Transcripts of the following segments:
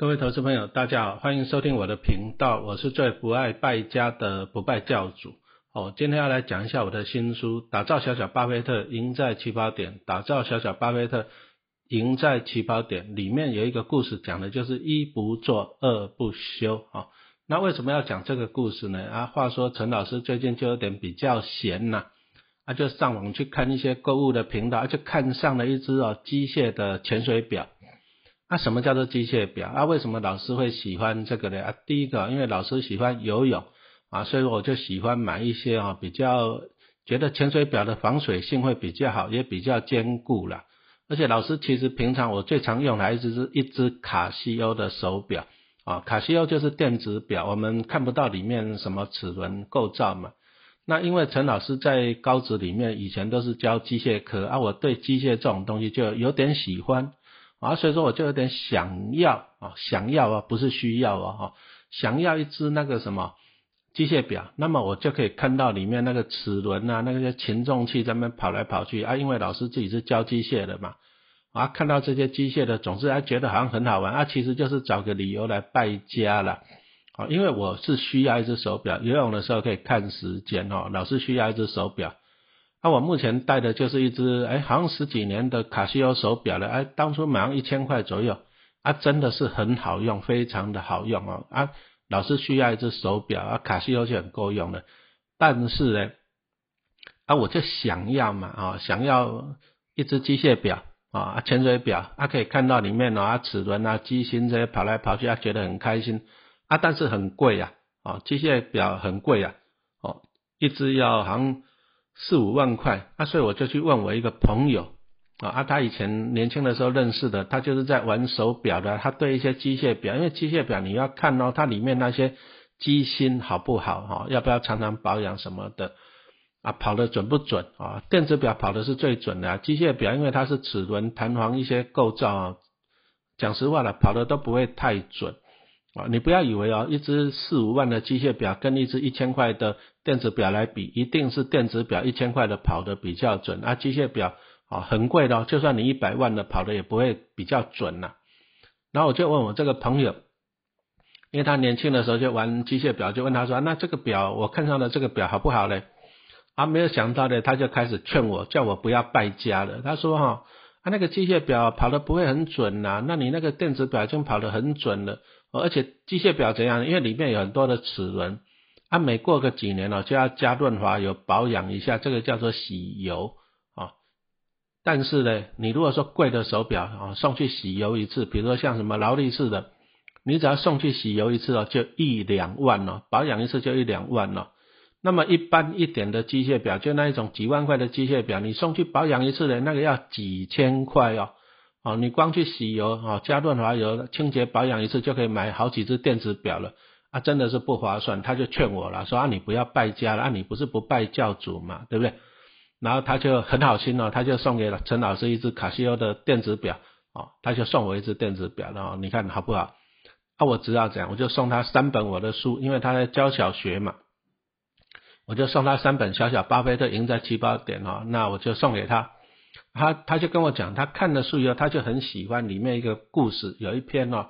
各位投资朋友，大家好，欢迎收听我的频道，我是最不爱败家的不败教主。哦，今天要来讲一下我的新书《打造小小巴菲特，赢在起跑点》。打造小小巴菲特，赢在起跑点。里面有一个故事，讲的就是一不做二不休啊。那为什么要讲这个故事呢？啊，话说陈老师最近就有点比较闲呐，啊，就上网去看一些购物的频道，就看上了一只哦机械的潜水表。那什么叫做机械表？啊，为什么老师会喜欢这个呢？啊，第一个，因为老师喜欢游泳啊，所以我就喜欢买一些啊，比较觉得潜水表的防水性会比较好，也比较坚固啦。而且老师其实平常我最常用的一直是一只卡西欧的手表啊，卡西欧就是电子表，我们看不到里面什么齿轮构造嘛。那因为陈老师在高职里面以前都是教机械科啊，我对机械这种东西就有点喜欢。啊，所以说我就有点想要啊，想要啊，不是需要啊，哈，想要一只那个什么机械表，那么我就可以看到里面那个齿轮啊，那些擒重器在那跑来跑去啊，因为老师自己是教机械的嘛，啊，看到这些机械的总是还觉得好像很好玩啊，其实就是找个理由来败家了，啊，因为我是需要一只手表，游泳的时候可以看时间哦，老是需要一只手表。那我目前戴的就是一只，哎，好像十几年的卡西欧手表了，哎，当初买上一千块左右，啊，真的是很好用，非常的好用哦，啊，老是需要一只手表，啊，卡西欧就很够用了，但是呢，啊，我就想要嘛，啊，想要一只机械表，啊，潜水表，啊，可以看到里面啊，齿轮啊，机芯这些跑来跑去，啊，觉得很开心，啊，但是很贵呀，啊，机械表很贵呀，哦，一只要好像。四五万块，啊，所以我就去问我一个朋友，啊，他以前年轻的时候认识的，他就是在玩手表的，他对一些机械表，因为机械表你要看哦，它里面那些机芯好不好，哈，要不要常常保养什么的，啊，跑的准不准啊？电子表跑的是最准的，机械表因为它是齿轮、弹簧一些构造，啊，讲实话了，跑的都不会太准。啊，你不要以为哦，一只四五万的机械表跟一只一千块的电子表来比，一定是电子表一千块的跑的比较准啊，机械表啊很贵的，就算你一百万的跑的也不会比较准呐。然后我就问我这个朋友，因为他年轻的时候就玩机械表，就问他说，那这个表我看上的这个表好不好嘞？啊，没有想到呢，他就开始劝我，叫我不要败家了。他说哈，他那个机械表跑的不会很准呐，那你那个电子表已经跑得很准了。而且机械表怎样？因为里面有很多的齿轮，啊，每过个几年了就要加润滑油保养一下，这个叫做洗油啊。但是呢，你如果说贵的手表啊，送去洗油一次，比如说像什么劳力士的，你只要送去洗油一次哦，就一两万哦，保养一次就一两万哦。那么一般一点的机械表，就那一种几万块的机械表，你送去保养一次的那个要几千块哦。哦，你光去洗油啊，加润滑油、清洁保养一次就可以买好几只电子表了啊，真的是不划算。他就劝我了，说啊，你不要败家了啊，你不是不拜教主嘛，对不对？然后他就很好心哦，他就送给了陈老师一只卡西欧的电子表哦，他就送我一只电子表然后，你看好不好？啊，我知道这样，我就送他三本我的书，因为他在教小学嘛，我就送他三本小小巴菲特赢在起跑点哦，那我就送给他。他他就跟我讲，他看了书以后，他就很喜欢里面一个故事，有一篇哦，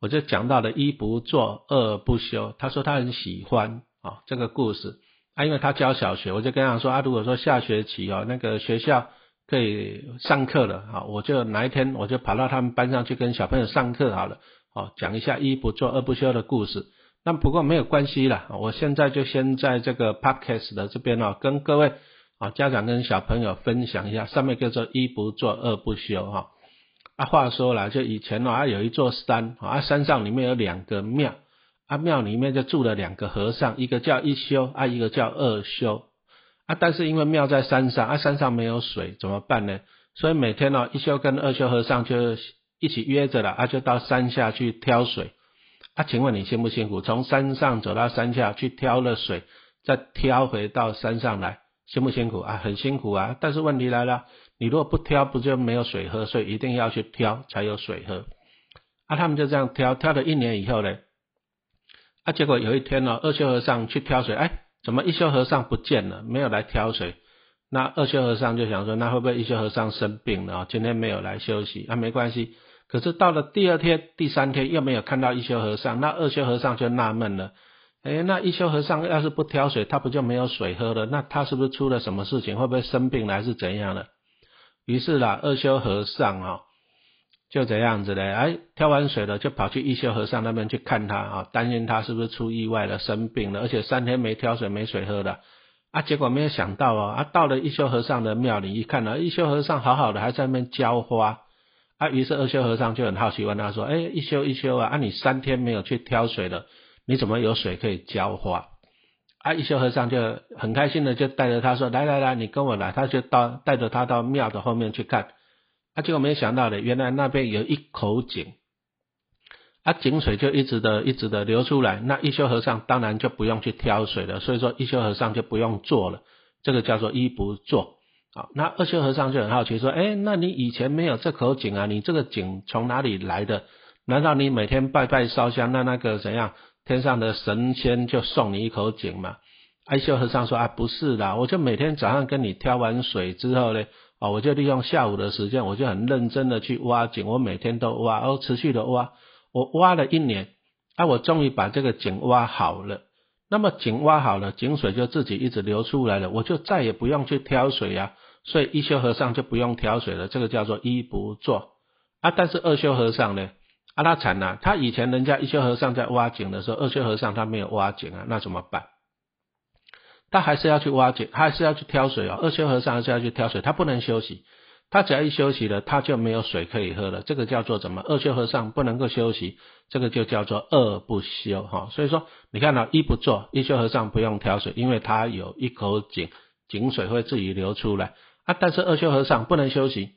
我就讲到了一不做二不休。他说他很喜欢啊这个故事啊，因为他教小学，我就跟他说啊，如果说下学期哦那个学校可以上课了啊，我就哪一天我就跑到他们班上去跟小朋友上课好了，哦讲一下一不做二不休的故事。那不过没有关系了，我现在就先在这个 podcast 的这边哦跟各位。啊，家长跟小朋友分享一下，上面叫做一不做二不休哈。啊，话说了，就以前啊有一座山啊，山上里面有两个庙，啊庙里面就住了两个和尚，一个叫一休啊，一个叫二休啊。但是因为庙在山上啊，山上没有水，怎么办呢？所以每天呢，一休跟二休和尚就一起约着了啊，就到山下去挑水啊。请问你辛不辛苦？从山上走到山下去挑了水，再挑回到山上来。辛不辛苦啊？很辛苦啊！但是问题来了，你如果不挑，不就没有水喝？所以一定要去挑，才有水喝。啊，他们就这样挑，挑了一年以后呢，啊，结果有一天呢，二修和尚去挑水，哎，怎么一修和尚不见了？没有来挑水。那二修和尚就想说，那会不会一修和尚生病了？今天没有来休息？啊，没关系，可是到了第二天、第三天又没有看到一修和尚，那二修和尚就纳闷了。哎，那一休和尚要是不挑水，他不就没有水喝了？那他是不是出了什么事情？会不会生病了，还是怎样的？于是啦，二休和尚啊，就这样子嘞，哎，挑完水了，就跑去一休和尚那边去看他啊，担心他是不是出意外了，生病了，而且三天没挑水，没水喝了啊。结果没有想到哦，啊，到了一休和尚的庙里一看呢，一休和尚好好的，还在那边浇花啊。于是二休和尚就很好奇问他说：“哎，一休一休啊，啊，你三天没有去挑水了？”你怎么有水可以浇花？啊，一休和尚就很开心的就带着他说：“来来来，你跟我来。”他就到带着他到庙的后面去看。啊，结果没想到的，原来那边有一口井，啊，井水就一直的、一直的流出来。那一休和尚当然就不用去挑水了，所以说一休和尚就不用做了。这个叫做一不做。好，那二休和尚就很好奇说：“哎，那你以前没有这口井啊？你这个井从哪里来的？难道你每天拜拜烧香，那那个怎样？”天上的神仙就送你一口井嘛？哀修和尚说啊，不是的，我就每天早上跟你挑完水之后呢，哦，我就利用下午的时间，我就很认真的去挖井，我每天都挖，哦，持续的挖，我挖了一年，啊，我终于把这个井挖好了。那么井挖好了，井水就自己一直流出来了，我就再也不用去挑水呀。所以一休和尚就不用挑水了，这个叫做一不做啊。但是二休和尚呢？啊，他惨了！他以前人家一休和尚在挖井的时候，二休和尚他没有挖井啊，那怎么办？他还是要去挖井，还是要去挑水哦。二休和尚还是要去挑水，他不能休息。他只要一休息了，他就没有水可以喝了。这个叫做什么？二休和尚不能够休息，这个就叫做二不休哈。所以说，你看到一不做，一休和尚不用挑水，因为他有一口井，井水会自己流出来啊。但是二休和尚不能休息。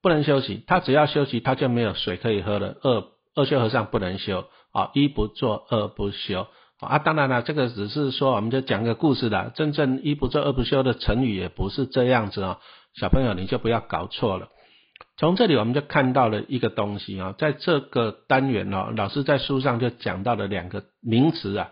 不能休息，他只要休息，他就没有水可以喝了。二二休和尚不能休啊，一不做二不休啊。当然了，这个只是说，我们就讲个故事的。真正一不做二不休的成语也不是这样子啊，小朋友你就不要搞错了。从这里我们就看到了一个东西啊，在这个单元哦，老师在书上就讲到了两个名词啊。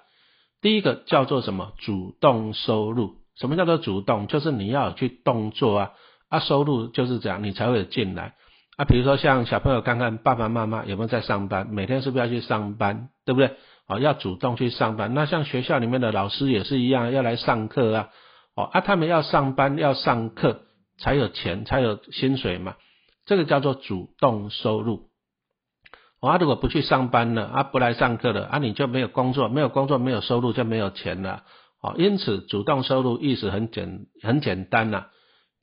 第一个叫做什么？主动收入。什么叫做主动？就是你要去动作啊。啊，收入就是这样，你才会进来啊。比如说像小朋友看看爸爸妈妈有没有在上班，每天是不是要去上班，对不对？哦，要主动去上班。那像学校里面的老师也是一样，要来上课啊。哦，啊，他们要上班要上课才有钱，才有薪水嘛。这个叫做主动收入。啊，如果不去上班了，啊，不来上课了，啊，你就没有工作，没有工作没有收入就没有钱了。哦，因此主动收入意思很简很简单呐。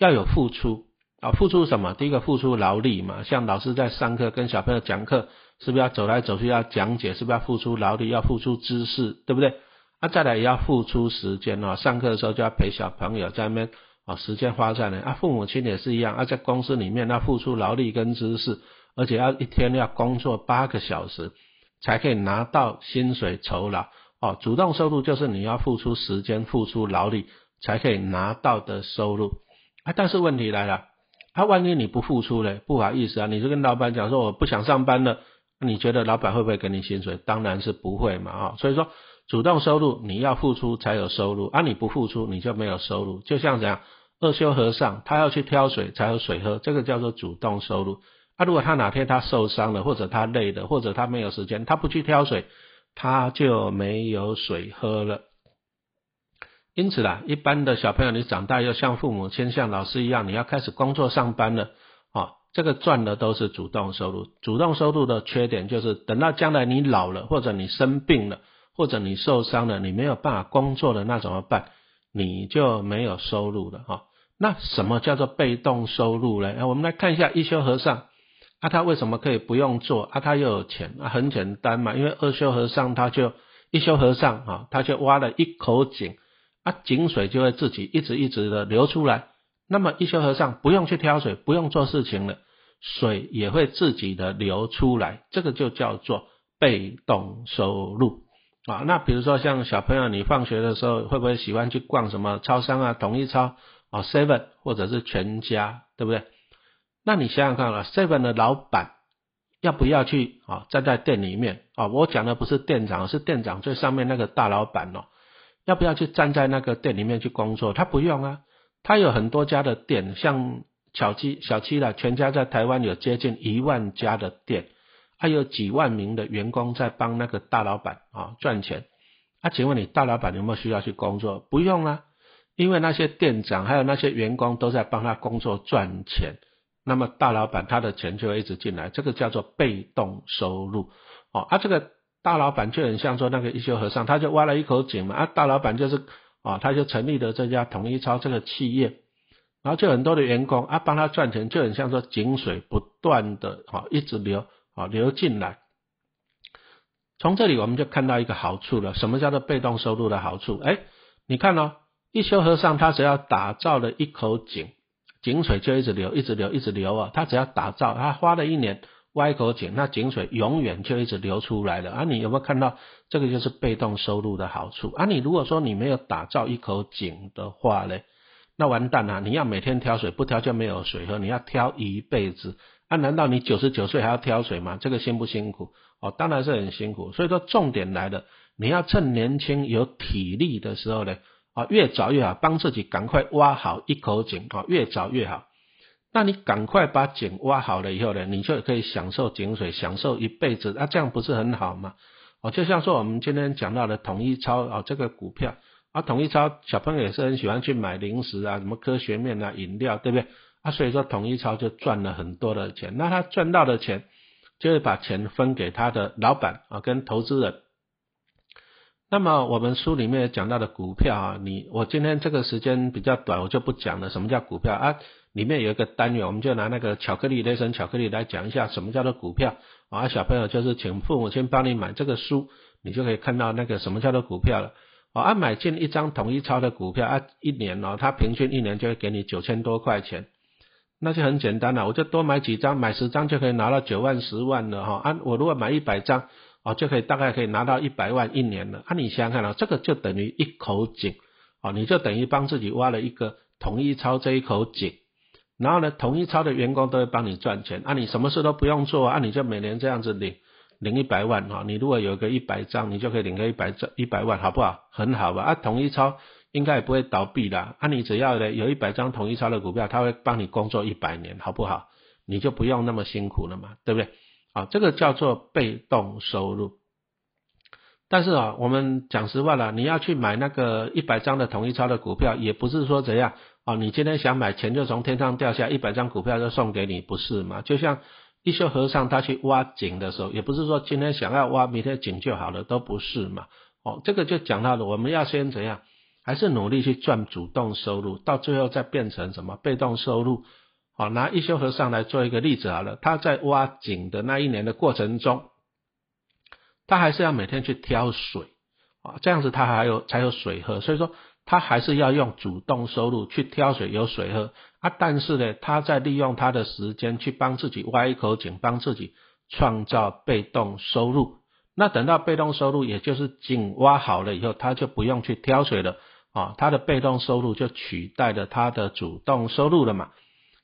要有付出啊，付出什么？第一个付出劳力嘛，像老师在上课跟小朋友讲课，是不是要走来走去要讲解？是不是要付出劳力，要付出知识，对不对？啊，再来也要付出时间哦，上课的时候就要陪小朋友在那边啊，时间花在那啊，父母亲也是一样啊，在公司里面要付出劳力跟知识，而且要一天要工作八个小时才可以拿到薪水酬劳哦。主动收入就是你要付出时间、付出劳力才可以拿到的收入。啊，但是问题来了，啊，万一你不付出嘞，不好意思啊，你就跟老板讲说我不想上班了，你觉得老板会不会给你薪水？当然是不会嘛，啊，所以说主动收入你要付出才有收入，啊，你不付出你就没有收入，就像怎样，二修和尚他要去挑水才有水喝，这个叫做主动收入。啊，如果他哪天他受伤了，或者他累了，或者他没有时间，他不去挑水，他就没有水喝了。因此啦，一般的小朋友，你长大要像父母亲、像老师一样，你要开始工作上班了，啊，这个赚的都是主动收入。主动收入的缺点就是，等到将来你老了，或者你生病了，或者你受伤了，你没有办法工作了，那怎么办？你就没有收入了，哈。那什么叫做被动收入呢？我们来看一下一休和尚，啊，他为什么可以不用做？啊，他又有钱？啊，很简单嘛，因为二休和尚他就一休和尚啊，他就挖了一口井。啊，井水就会自己一直一直的流出来，那么一休和尚不用去挑水，不用做事情了，水也会自己的流出来，这个就叫做被动收入啊。那比如说像小朋友，你放学的时候会不会喜欢去逛什么超商啊，统一超啊，seven 或者是全家，对不对？那你想想看啊，seven 的老板要不要去啊站在店里面啊？我讲的不是店长，是店长最上面那个大老板哦。要不要去站在那个店里面去工作？他不用啊，他有很多家的店，像小七小七了，全家在台湾有接近一万家的店，还有几万名的员工在帮那个大老板啊赚钱。啊，请问你大老板有没有需要去工作？不用啊，因为那些店长还有那些员工都在帮他工作赚钱，那么大老板他的钱就会一直进来，这个叫做被动收入。哦，啊，这个大老板就很像说那个一休和尚，他就挖了一口井嘛，啊，大老板就是啊，他就成立了这家统一超这个企业。然后就很多的员工啊帮他赚钱，就很像说井水不断的啊一直流啊流进来。从这里我们就看到一个好处了，什么叫做被动收入的好处？哎，你看哦，一休和尚他只要打造了一口井，井水就一直流，一直流，一直流啊。他只要打造，他花了一年挖口井，那井水永远就一直流出来了啊。你有没有看到这个就是被动收入的好处啊？你如果说你没有打造一口井的话嘞？那完蛋了！你要每天挑水，不挑就没有水喝。你要挑一辈子，啊？难道你九十九岁还要挑水吗？这个辛不辛苦？哦，当然是很辛苦。所以说，重点来了，你要趁年轻有体力的时候呢，啊，越早越好，帮自己赶快挖好一口井，啊，越早越好。那你赶快把井挖好了以后呢，你就可以享受井水，享受一辈子。那这样不是很好吗？哦，就像说我们今天讲到的统一超啊，这个股票。啊，统一超小朋友也是很喜欢去买零食啊，什么科学面啊、饮料，对不对？啊，所以说统一超就赚了很多的钱。那他赚到的钱，就会把钱分给他的老板啊，跟投资人。那么我们书里面讲到的股票啊，你我今天这个时间比较短，我就不讲了。什么叫股票啊？里面有一个单元，我们就拿那个巧克力雷神巧克力来讲一下什么叫做股票啊。小朋友就是请父母亲帮你买这个书，你就可以看到那个什么叫做股票了。啊，买进一张统一超的股票啊，一年哦，它平均一年就会给你九千多块钱，那就很简单了，我就多买几张，买十张就可以拿到九万十万了哈。啊，我如果买一百张，哦，就可以大概可以拿到一百万一年了。啊，你想想看啊，这个就等于一口井，哦，你就等于帮自己挖了一个统一超这一口井，然后呢，统一超的员工都会帮你赚钱，啊，你什么事都不用做，啊，你就每年这样子领。领一百万哈，你如果有个一百张，你就可以领个一百张一百万，好不好？很好吧？啊，统一超应该也不会倒闭的，啊，你只要呢有一百张统一超的股票，他会帮你工作一百年，好不好？你就不用那么辛苦了嘛，对不对？啊，这个叫做被动收入。但是啊，我们讲实话了，你要去买那个一百张的统一超的股票，也不是说怎样啊，你今天想买，钱就从天上掉下一百张股票就送给你，不是嘛？就像。一休和尚他去挖井的时候，也不是说今天想要挖，明天井就好了，都不是嘛。哦，这个就讲到了，我们要先怎样，还是努力去赚主动收入，到最后再变成什么被动收入。好，拿一休和尚来做一个例子好了，他在挖井的那一年的过程中，他还是要每天去挑水啊，这样子他还有才有水喝，所以说。他还是要用主动收入去挑水有水喝啊，但是呢，他在利用他的时间去帮自己挖一口井，帮自己创造被动收入。那等到被动收入，也就是井挖好了以后，他就不用去挑水了啊，他的被动收入就取代了他的主动收入了嘛。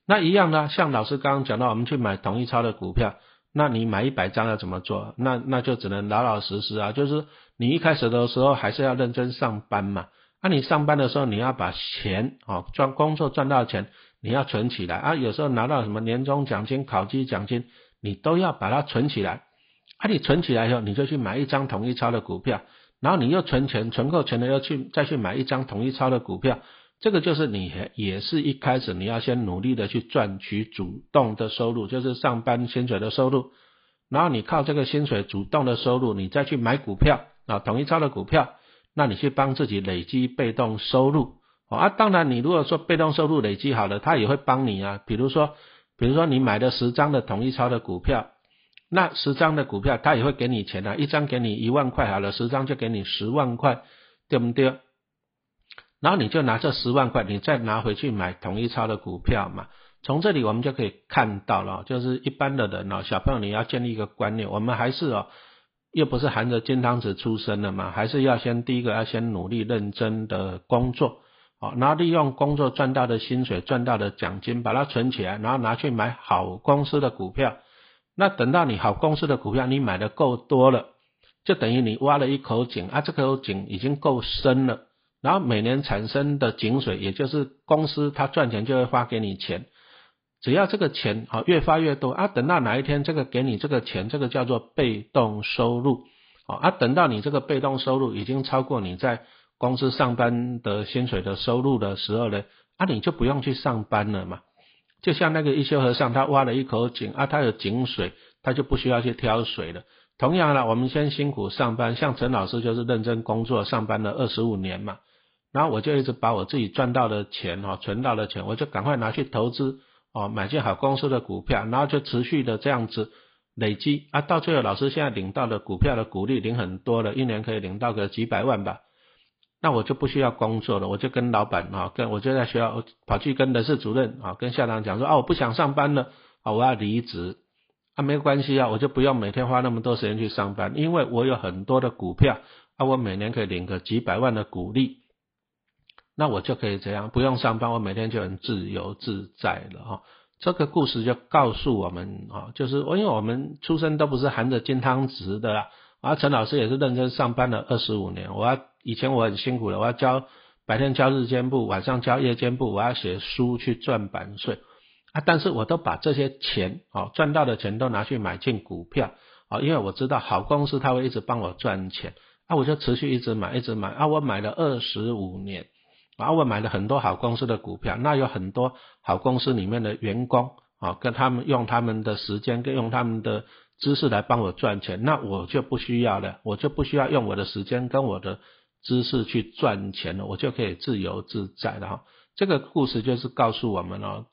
那一样呢，像老师刚刚讲到，我们去买同一超的股票，那你买一百张要怎么做？那那就只能老老实实啊，就是你一开始的时候还是要认真上班嘛。那你上班的时候，你要把钱啊赚工作赚到钱，你要存起来啊。有时候拿到什么年终奖金、考绩奖金，你都要把它存起来。啊，你存起来以后，你就去买一张统一超的股票，然后你又存钱，存够钱了又去再去买一张统一超的股票。这个就是你也是一开始你要先努力的去赚取主动的收入，就是上班薪水的收入。然后你靠这个薪水主动的收入，你再去买股票啊，统一超的股票。那你去帮自己累积被动收入啊，当然你如果说被动收入累积好了，他也会帮你啊。比如说，比如说你买了十张的统一超的股票，那十张的股票他也会给你钱啊，一张给你一万块好了，十张就给你十万块，对不对？然后你就拿这十万块，你再拿回去买统一超的股票嘛。从这里我们就可以看到了，就是一般的人哦，小朋友你要建立一个观念，我们还是哦。又不是含着金汤匙出生的嘛，还是要先第一个要先努力认真的工作，好，然后利用工作赚到的薪水、赚到的奖金，把它存起来，然后拿去买好公司的股票。那等到你好公司的股票你买的够多了，就等于你挖了一口井啊，这口井已经够深了，然后每年产生的井水，也就是公司它赚钱就会发给你钱。只要这个钱啊越发越多啊，等到哪一天这个给你这个钱，这个叫做被动收入啊，等到你这个被动收入已经超过你在公司上班的薪水的收入的时候呢，啊你就不用去上班了嘛。就像那个一休和尚，他挖了一口井啊，他有井水，他就不需要去挑水了。同样呢，我们先辛苦上班，像陈老师就是认真工作上班了二十五年嘛，然后我就一直把我自己赚到的钱哈，存到的钱，我就赶快拿去投资哦，买进好公司的股票，然后就持续的这样子累积。啊，到最后老师现在领到的股票的股利领很多了，一年可以领到个几百万吧。那我就不需要工作了，我就跟老板啊，跟我就在学校跑去跟人事主任啊，跟校长讲说啊，我不想上班了啊，我要离职。啊，没关系啊，我就不用每天花那么多时间去上班，因为我有很多的股票啊，我每年可以领个几百万的股利，那我就可以这样不用上班，我每天就很自由自在了哈。这个故事就告诉我们啊，就是因为我们出生都不是含着金汤匙的啦。啊，陈老师也是认真上班了二十五年。我要以前我很辛苦的，我要教白天教日间部，晚上教夜间部，我要写书去赚版税啊。但是我都把这些钱啊赚到的钱都拿去买进股票啊，因为我知道好公司他会一直帮我赚钱啊，我就持续一直买一直买啊。我买了二十五年啊，我买了很多好公司的股票，那有很多好公司里面的员工啊，跟他们用他们的时间跟用他们的。知识来帮我赚钱，那我就不需要了，我就不需要用我的时间跟我的知识去赚钱了，我就可以自由自在了哈。这个故事就是告诉我们哦，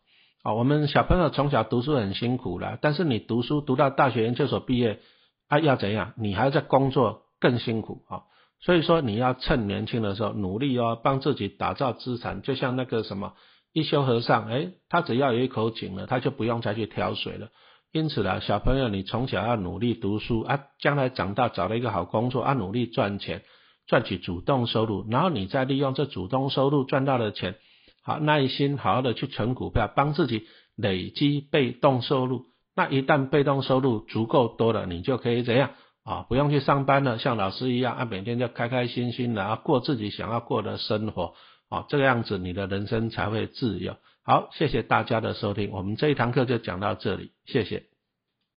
啊，我们小朋友从小读书很辛苦了，但是你读书读到大学研究所毕业啊，要怎样？你还要在工作更辛苦啊。所以说你要趁年轻的时候努力哦，帮自己打造资产，就像那个什么一休和尚，哎，他只要有一口井了，他就不用再去挑水了。因此呢，小朋友，你从小要努力读书啊，将来长大找了一个好工作啊，努力赚钱，赚取主动收入，然后你再利用这主动收入赚到的钱，好耐心好好的去存股票，帮自己累积被动收入。那一旦被动收入足够多了，你就可以怎样啊？不用去上班了，像老师一样啊，每天就开开心心的啊，过自己想要过的生活啊，这个样子你的人生才会自由。好，谢谢大家的收听，我们这一堂课就讲到这里，谢谢。